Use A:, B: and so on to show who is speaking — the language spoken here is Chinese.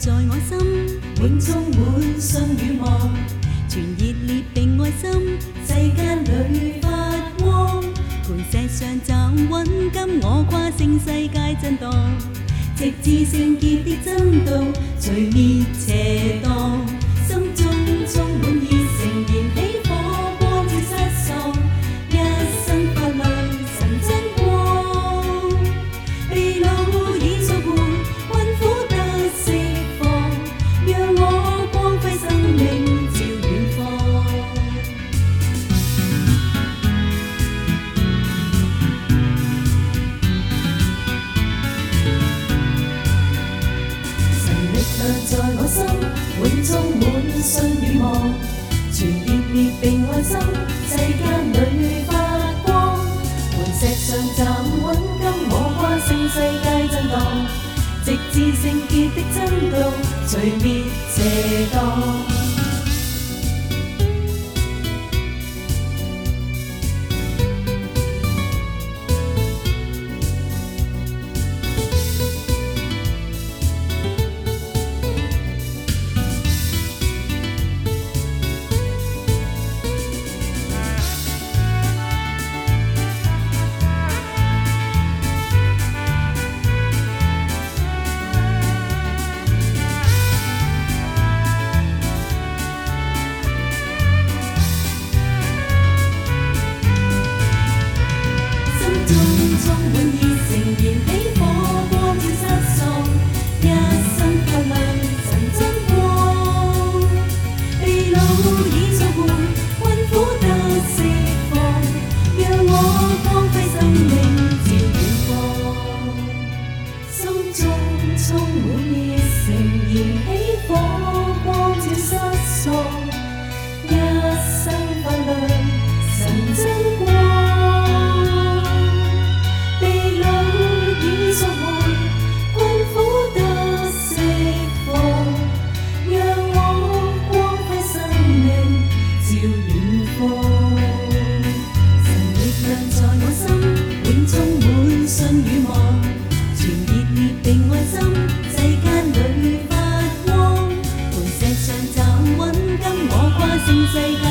A: 在我心，
B: 永充满信与望，
A: 全热烈并爱心，
B: 世间里发光。
A: 磐石上站稳今我跨胜世界震荡，
B: 直至圣洁的真道，除灭邪荡。上站稳跟我跨胜世界震荡，直至圣洁的真道，除灭邪荡。充滿熱誠，燃起火光照失喪，一生夠亮神真光，被老已做伴，困苦得釋放，讓我光輝生命照遠方，心中充滿熱誠，燃起。最高。